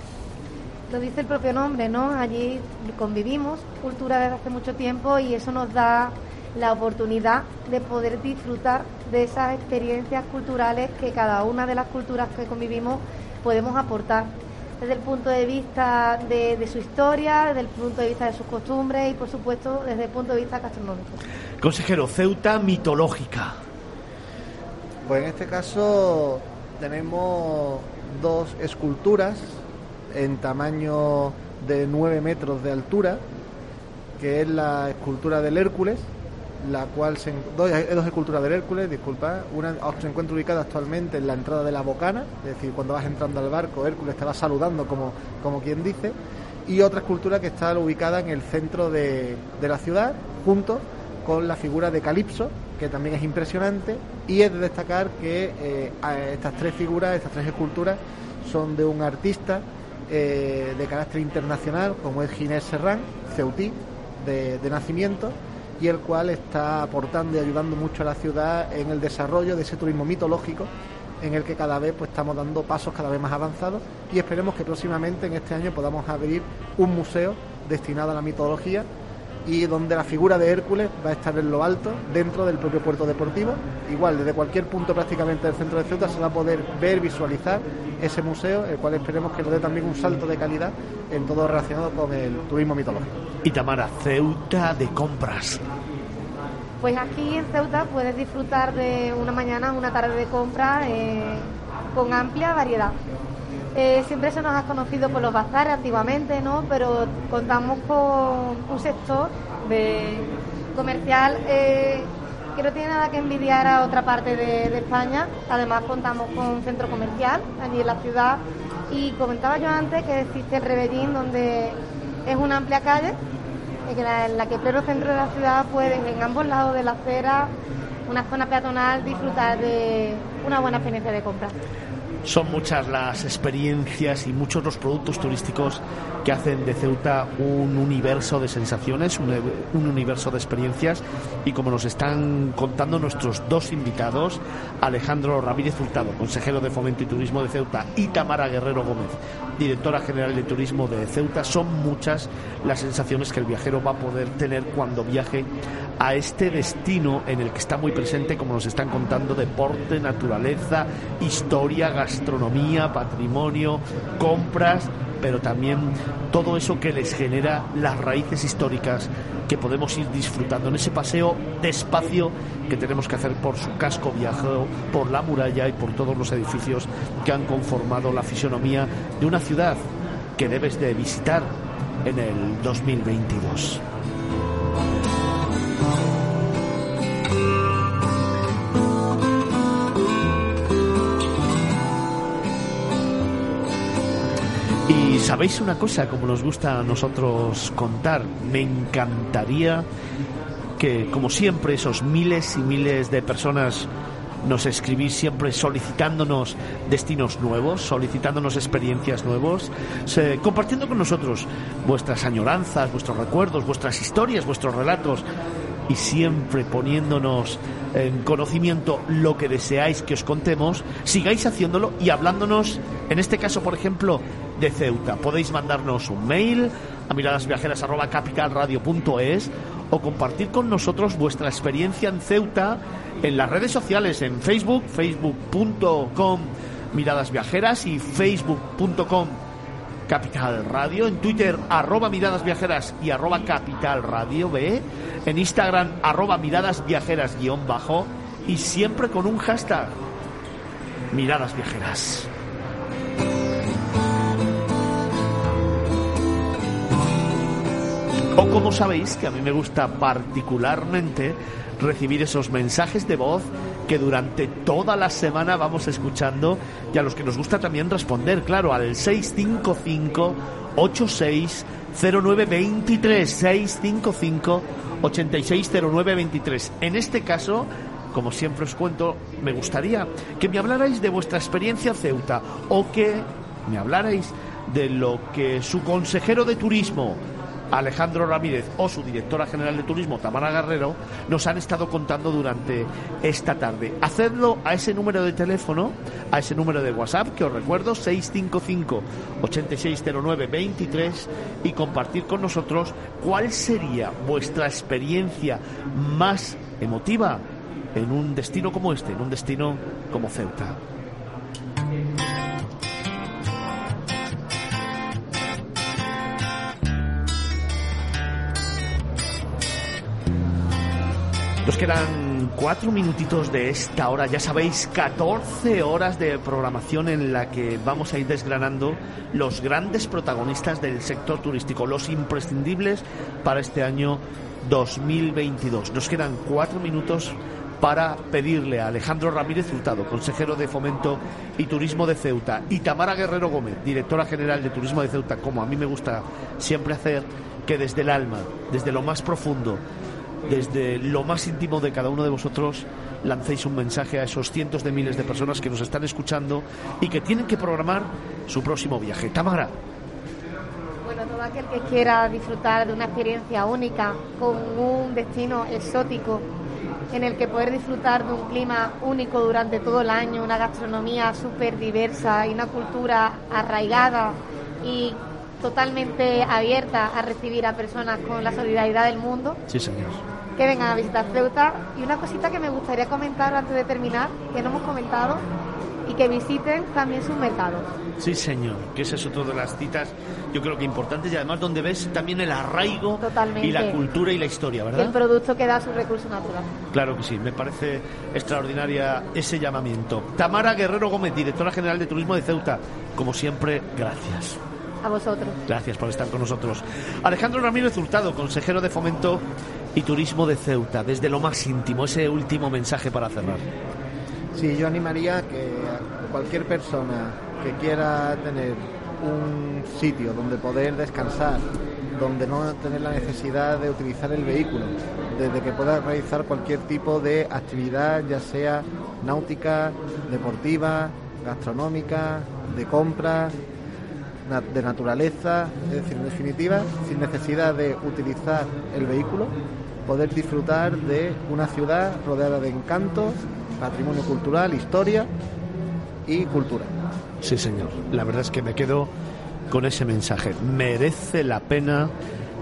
lo dice el propio nombre, ¿no? Allí convivimos cultura desde hace mucho tiempo y eso nos da la oportunidad de poder disfrutar de esas experiencias culturales que cada una de las culturas que convivimos podemos aportar desde el punto de vista de, su historia, desde el punto de vista de sus costumbres y por supuesto desde el punto de vista gastronómico. Consejero, Ceuta mitológica. Pues en este caso tenemos dos esculturas en tamaño de 9 metros de altura, que es la escultura del Hércules, la cual se, dos, esculturas del Hércules, disculpa, una se encuentra ubicada actualmente en la entrada de la Bocana, es decir, cuando vas entrando al barco, Hércules te va saludando como, como quien dice, y otra escultura que está ubicada en el centro de, de la ciudad, junto con la figura de Calipso, que también es impresionante, y es de destacar que eh, estas tres figuras, estas tres esculturas, son de un artista eh, de carácter internacional, como es Ginés Serrán, ceutí de, nacimiento, y el cual está aportando y ayudando mucho a la ciudad en el desarrollo de ese turismo mitológico en el que cada vez pues estamos dando pasos cada vez más avanzados y esperemos que próximamente en este año podamos abrir un museo destinado a la mitología y donde la figura de Hércules va a estar en lo alto dentro del propio puerto deportivo. Igual, desde cualquier punto prácticamente del centro de Ceuta se va a poder ver, visualizar ese museo, el cual esperemos que nos dé también un salto de calidad en todo relacionado con el turismo mitológico. Y Tamara, Ceuta de compras. Pues aquí en Ceuta puedes disfrutar de una mañana, una tarde de compra eh, con amplia variedad. Eh, siempre se nos ha conocido por los bazares antiguamente, ¿no? Pero contamos con un sector de comercial eh, que no tiene nada que envidiar a otra parte de, España. Además contamos con un centro comercial allí en la ciudad y comentaba yo antes que existe el Rebellín donde es una amplia calle en la, que pleno centro de la ciudad pueden en ambos lados de la acera, una zona peatonal, disfrutar de una buena experiencia de compra. Son muchas las experiencias y muchos los productos turísticos que hacen de Ceuta un universo de sensaciones, un, un, universo de experiencias. Y como nos están contando nuestros dos invitados, Alejandro Ramírez Hurtado, consejero de Fomento y Turismo de Ceuta, y Tamara Guerrero Gómez, directora general de Turismo de Ceuta, son muchas las sensaciones que el viajero va a poder tener cuando viaje a este destino en el que está muy presente, como nos están contando, deporte, naturaleza, historia, gastronomía, patrimonio, compras, pero también todo eso que les genera las raíces históricas que podemos ir disfrutando en ese paseo despacio que tenemos que hacer por su casco viajero, por la muralla y por todos los edificios que han conformado la fisonomía de una ciudad que debes de visitar en el 2022. Sabéis una cosa, como nos gusta a nosotros contar, me encantaría que, como siempre, esos miles y miles de personas nos escribís siempre solicitándonos destinos nuevos, solicitándonos experiencias nuevos, compartiendo con nosotros vuestras añoranzas, vuestros recuerdos, vuestras historias, vuestros relatos y siempre poniéndonos en conocimiento lo que deseáis que os contemos, sigáis haciéndolo y hablándonos, en este caso, por ejemplo, de Ceuta. Podéis mandarnos un mail a miradasviajeras.capitalradio.es o compartir con nosotros vuestra experiencia en Ceuta en las redes sociales, en Facebook, facebook.com miradas viajeras y facebook.com Capital Radio, en Twitter arroba miradas viajeras y arroba capital radio B, en Instagram arroba miradas viajeras guion bajo y siempre con un hashtag miradas viajeras. O como sabéis que a mí me gusta particularmente recibir esos mensajes de voz que durante toda la semana vamos escuchando y a los que nos gusta también responder, claro, al 655 86 0923 655 860923. En este caso, como siempre os cuento, me gustaría que me hablarais de vuestra experiencia Ceuta o que me hablarais de lo que su consejero de turismo Alejandro Ramírez o su directora general de turismo, Tamara Guerrero, nos han estado contando durante esta tarde. Hacedlo a ese número de teléfono, a ese número de WhatsApp, que os recuerdo, 655-8609-23, y compartir con nosotros cuál sería vuestra experiencia más emotiva en un destino como este, en un destino como Ceuta. Nos quedan cuatro minutitos de esta hora, ya sabéis, 14 horas de programación en la que vamos a ir desgranando los grandes protagonistas del sector turístico, los imprescindibles para este año 2022. Nos quedan cuatro minutos para pedirle a Alejandro Ramírez Hurtado, consejero de Fomento y Turismo de Ceuta, y Tamara Guerrero Gómez, directora general de Turismo de Ceuta, como a mí me gusta siempre hacer, que desde el alma, desde lo más profundo, desde lo más íntimo de cada uno de vosotros lancéis un mensaje a esos cientos de miles de personas que nos están escuchando y que tienen que programar su próximo viaje. Tamara. Bueno, todo aquel que quiera disfrutar de una experiencia única con un destino exótico en el que poder disfrutar de un clima único durante todo el año, una gastronomía súper diversa y una cultura arraigada y totalmente abierta a recibir a personas con la solidaridad del mundo. Sí, señor. Que vengan a visitar Ceuta. Y una cosita que me gustaría comentar antes de terminar, que no hemos comentado, y que visiten también sus mercados. Sí, señor, que ese es otro de las citas, yo creo que importantes y además donde ves también el arraigo y la cultura y la historia, ¿verdad? El producto que da su recurso natural. Claro que sí, me parece extraordinaria ese llamamiento. Tamara Guerrero Gómez, directora general de Turismo de Ceuta, como siempre, gracias. A vosotros. Gracias por estar con nosotros. Alejandro Ramírez Hurtado, consejero de Fomento y Turismo de Ceuta, desde lo más íntimo, ese último mensaje para cerrar. Sí, yo animaría que cualquier persona que quiera tener un sitio donde poder descansar, donde no tener la necesidad de utilizar el vehículo, desde que pueda realizar cualquier tipo de actividad, ya sea náutica, deportiva, gastronómica, de compras, de naturaleza, es decir, en definitiva, sin necesidad de utilizar el vehículo, poder disfrutar de una ciudad rodeada de encantos, patrimonio cultural, historia y cultura. Sí, señor. La verdad es que me quedo con ese mensaje. Merece la pena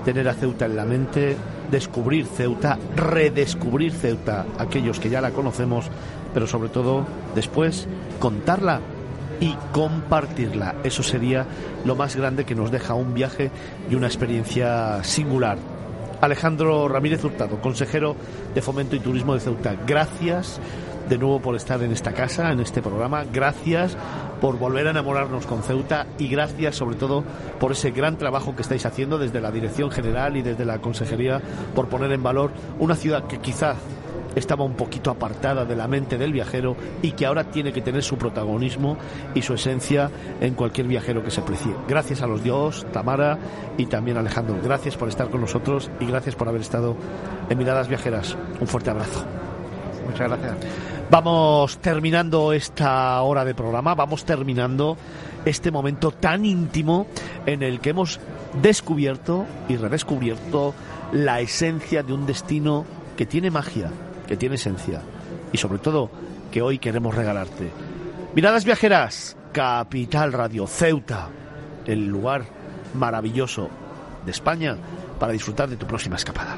tener a Ceuta en la mente, descubrir Ceuta, redescubrir Ceuta, aquellos que ya la conocemos, pero sobre todo después contarla y compartirla. Eso sería lo más grande que nos deja un viaje y una experiencia singular. Alejandro Ramírez Hurtado, consejero de Fomento y Turismo de Ceuta, gracias de nuevo por estar en esta casa, en este programa. Gracias por volver a enamorarnos con Ceuta y gracias sobre todo por ese gran trabajo que estáis haciendo desde la Dirección General y desde la Consejería por poner en valor una ciudad que quizás estaba un poquito apartada de la mente del viajero y que ahora tiene que tener su protagonismo y su esencia en cualquier viajero que se precie. Gracias a los dios, Tamara y también Alejandro. Gracias por estar con nosotros y gracias por haber estado en Miradas Viajeras. Un fuerte abrazo. Muchas gracias. Vamos terminando esta hora de programa, vamos terminando este momento tan íntimo en el que hemos descubierto y redescubierto la esencia de un destino que tiene magia, que tiene esencia y sobre todo que hoy queremos regalarte. Miradas viajeras, Capital Radio, Ceuta, el lugar maravilloso de España para disfrutar de tu próxima escapada.